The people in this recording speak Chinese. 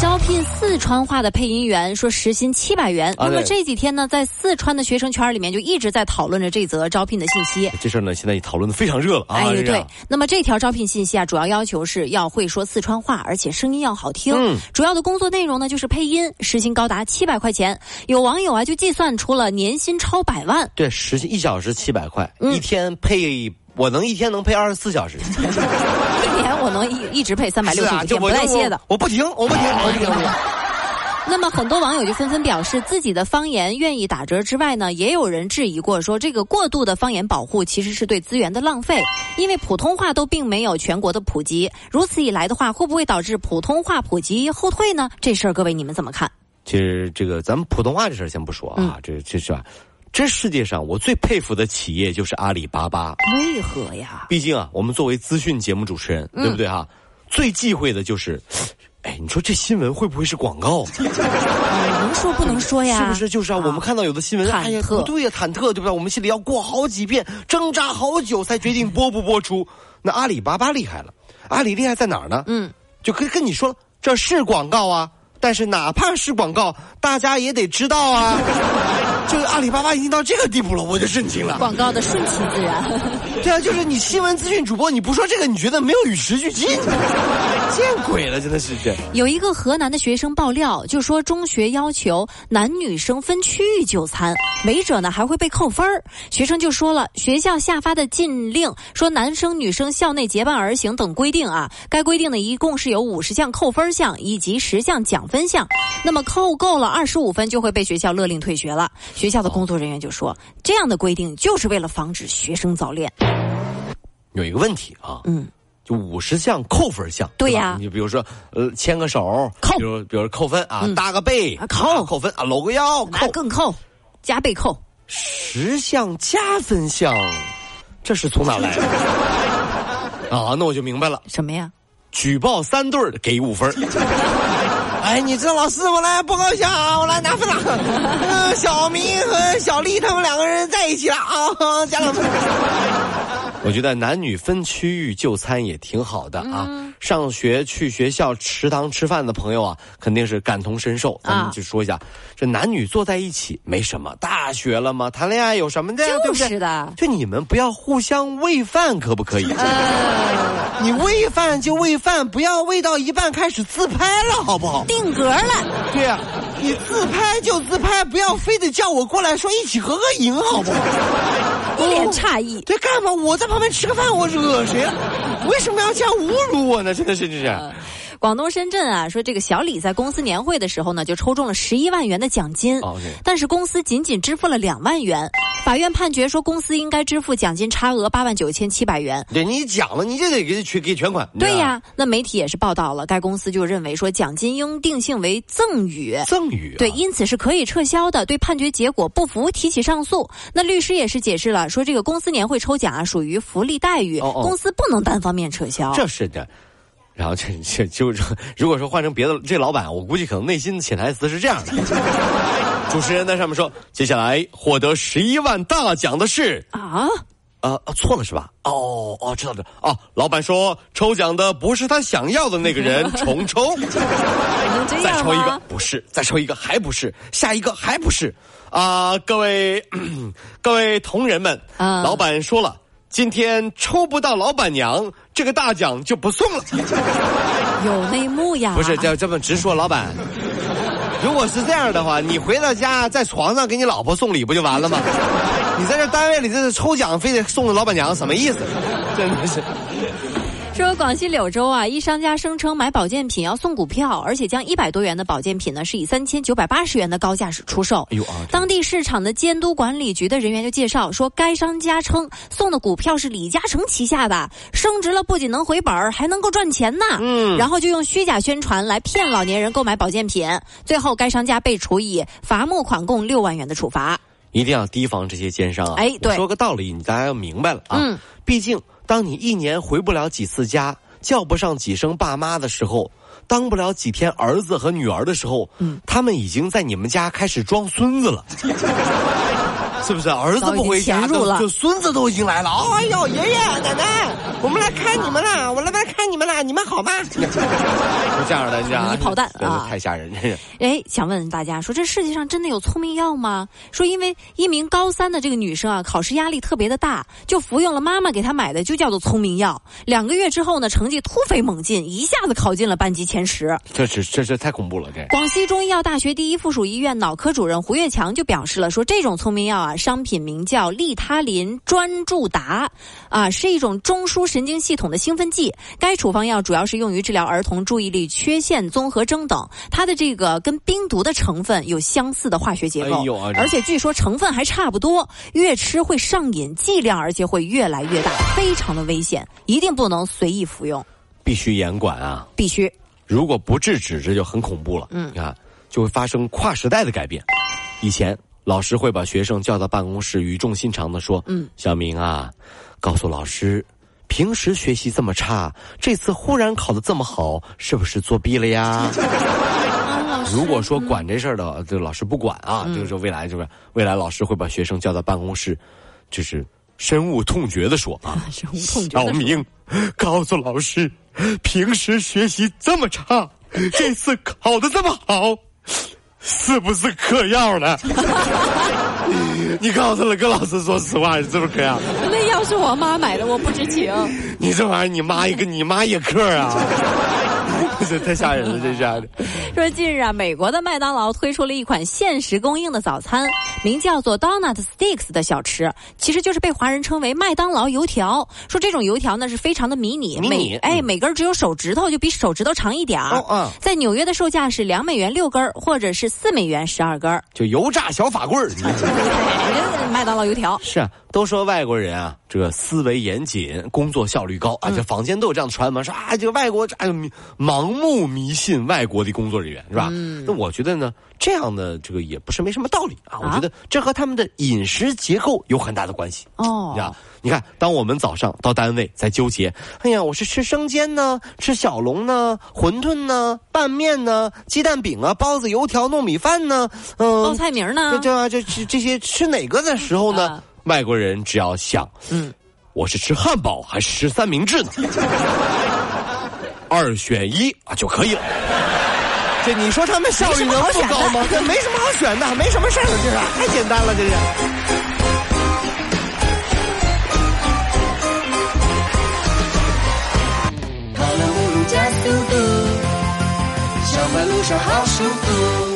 招聘四川话的配音员，说时薪七百元。啊那么这几天呢，在四川的学生圈里面就一直在讨论着这则招聘的信息。这事儿呢，现在也讨论的非常热了啊！哎，对，那么这条招聘信息啊，主要要求是要会说四川话，而且声音要好听。嗯主要的工作内容呢就是配音，时薪高达七百块钱。有网友啊就计算出了年薪超百万。对，时薪一小时七百块，嗯一天配我能一天能配二十四小时，一 年我能一一直配三百六十五天，不我带歇的。我不停，我不停，我不停，我不停。那么很多网友就纷纷表示，自己的方言愿意打折之外呢，也有人质疑过说，这个过度的方言保护其实是对资源的浪费，因为普通话都并没有全国的普及，如此一来的话，会不会导致普通话普及后退呢？这事儿各位你们怎么看？其实这个咱们普通话这事儿先不说啊，这这是吧？这世界上我最佩服的企业就是阿里巴巴。为何呀？毕竟啊，我们作为资讯节目主持人，对不对哈？最忌讳的就是，哎，你说这新闻会不会是广告？能说不能说呀？是不是就是啊？我们看到有的新闻，哎呀，不对呀，忐忑，对不对？我们心里要过好几遍，挣扎好久才决定播不播出。那阿里巴巴厉害了，阿里厉害在哪儿呢？嗯，就跟跟你说了，这是广告啊，但是哪怕是广告，大家也得知道啊。就是阿里巴巴已经到这个地步了，我就震惊了。广告的顺其自然。对啊，就是你新闻资讯主播，你不说这个，你觉得没有与时俱进？见鬼了，真的是。有一个河南的学生爆料，就说中学要求男女生分区域就餐，违者呢还会被扣分儿。学生就说了，学校下发的禁令说男生女生校内结伴而行等规定啊，该规定呢一共是有五十项扣分项以及十项奖分项，那么扣够了二十五分就会被学校勒令退学了。学校的工作人员就说，这样的规定就是为了防止学生早恋。有一个问题啊，嗯，就五十项扣分项，对呀。吧？你比如说，呃，牵个手，扣。比如比如扣分啊，嗯。搭个背啊扣。扣分啊，搂个腰扣。更扣，加倍扣。十项加分项，这是从哪来的？啊，那我就明白了，什么呀？举报三对儿给五分儿 哎，你这老师，我来报告一下啊，我来拿分了。呃小明和小丽他们两个人在一起了啊，加两分。我觉得男女分区域就餐也挺好的啊。上学去学校食堂吃饭的朋友啊，肯定是感同身受。咱们啊就说一下，这男女坐在一起没什么，大学了嘛，谈恋爱有什么的呀？对就不对是的。就你们不要互相喂饭，可不可以？呃，你喂饭就喂饭，不要喂到一半开始自拍了，好不好？定格了。对呀、你自拍就自拍，不要非得叫我过来说一起合个影，好不好？一脸诧异。对，干嘛？我在旁边吃个饭，我惹谁了？为什么要这样侮辱我呢？真的是这样。广东深圳啊，说这个小李在公司年会的时候呢，就抽中了十一万元的奖金，但是公司仅仅支付了两万元。法院判决说，公司应该支付奖金差额八万九千七百元。对你讲了，你就得给全给全款。对呀、那媒体也是报道了，该公司就认为说奖金应定性为赠与。赠与、啊。对，因此是可以撤销的。对判决结果不服，提起上诉。那律师也是解释了，说这个公司年会抽奖啊，属于福利待遇，哦哦公司不能单方面撤销。这是的。然后就就就是，如果说换成别的这老板，我估计可能内心潜台词是这样的：主持人在上面说，接下来获得十一万大奖的是。啊，呃，错了是吧？哦哦，知道了。哦，老板说抽奖的不是他想要的那个人，重抽。再抽一个？，不是；再抽一个，还不是；下一个还不是。啊、各位 各位同仁们，啊老板说了，今天抽不到老板娘，这个大奖就不送了。有内幕呀！不是，这这么直说，老板。如果是这样的话，你回到家在床上给你老婆送礼不就完了吗？你在这单位里这是抽奖，非得送个老板娘，什么意思？真的是。说广西柳州啊，一商家声称买保健品要送股票，而且将一百多元的保健品呢是以三千九百八十元的高价出售。哎呦啊！当地市场的监督管理局的人员就介绍说，该商家称送的股票是李嘉诚旗下的，升值了不仅能回本儿，还能够赚钱呢。嗯然后就用虚假宣传来骗老年人购买保健品，最后该商家被处以罚没款共六万元的处罚。一定要提防这些奸商啊！哎对说个道理，你大家要明白了啊。嗯毕竟当你一年回不了几次家，叫不上几声爸妈的时候。当不了几天儿子和女儿的时候，嗯，他们已经在你们家开始装孙子了，是不是？儿子不回家，就孙子都已经来了。哎呦，爷爷奶奶，我们来看你们了，我来们了，你们好吗？就这样的，你知道吗一炮弹啊太吓人。哎，想问问大家，说这世界上真的有聪明药吗？说因为一名高三的这个女生啊，考试压力特别的大，就服用了妈妈给她买的，就叫做聪明药。两个月之后呢，成绩突飞猛进，一下子考进了班级前十。这是这这太恐怖了，这广西中医药大学第一附属医院脑科主任胡跃强就表示了，说这种聪明药啊，商品名叫利他林专注达，啊，是一种中枢神经系统的兴奋剂。该处方药主要是用于治疗儿童注意力缺陷综合征等，它的这个跟冰毒的成分有相似的化学结构，哎呦啊而且据说成分还差不多，越吃会上瘾，剂量而且会越来越大，非常的危险，一定不能随意服用，必须严管啊！必须。如果不制止，这就很恐怖了。嗯，你看，就会发生跨时代的改变。以前老师会把学生叫到办公室，语重心长的说：“嗯，小明啊，告诉老师，平时学习这么差，这次忽然考得这么好，是不是作弊了呀？” 如果说管这事儿的，这老师不管啊，就是说未来就是未来老师会把学生叫到办公室，就是深恶痛绝的说啊，深恶痛觉的说小明，告诉老师，平时学习这么差，这次考得这么好，是不是嗑药了？你告诉了，跟老师说实话，是不是嗑药？是我妈买的，我不知情。你这玩意儿，你妈一个你妈也嗑啊？这太吓人了，这下。说近日啊，美国的麦当劳推出了一款限时供应的早餐，名叫做 Donut Sticks 的小吃，其实就是被华人称为麦当劳油条。说这种油条呢是非常的迷你，迷你每哎每根只有手指头，就比手指头长一点儿。哦嗯在纽约的售价是两美元六根儿，或者是四美元十二根儿。就油炸小法棍儿。麦当劳油条。是啊，都说外国人啊，这个思维严谨，工作效率高啊。这坊间都有这样的传闻，说啊，这个外国哎盲目迷信外国的工作人员是吧？那我觉得呢，这样的这个也不是没什么道理啊。我觉得这和他们的饮食结构有很大的关系。哦你知道，你看，当我们早上到单位在纠结，哎呀，我是吃生煎呢，吃小笼呢，馄饨呢，拌面呢，鸡蛋饼啊，包子、油条、糯米饭呢，嗯、报菜名呢这？这啊这这这些吃哪个的时候呢？啊外国人只要想，嗯，我是吃汉堡还是吃三明治呢？二选一啊就可以了。这你说他们效率能不高吗？这没什么好选的，没什么事儿，这是太简单了，这是。跑了五路加速度，上班路上好舒服。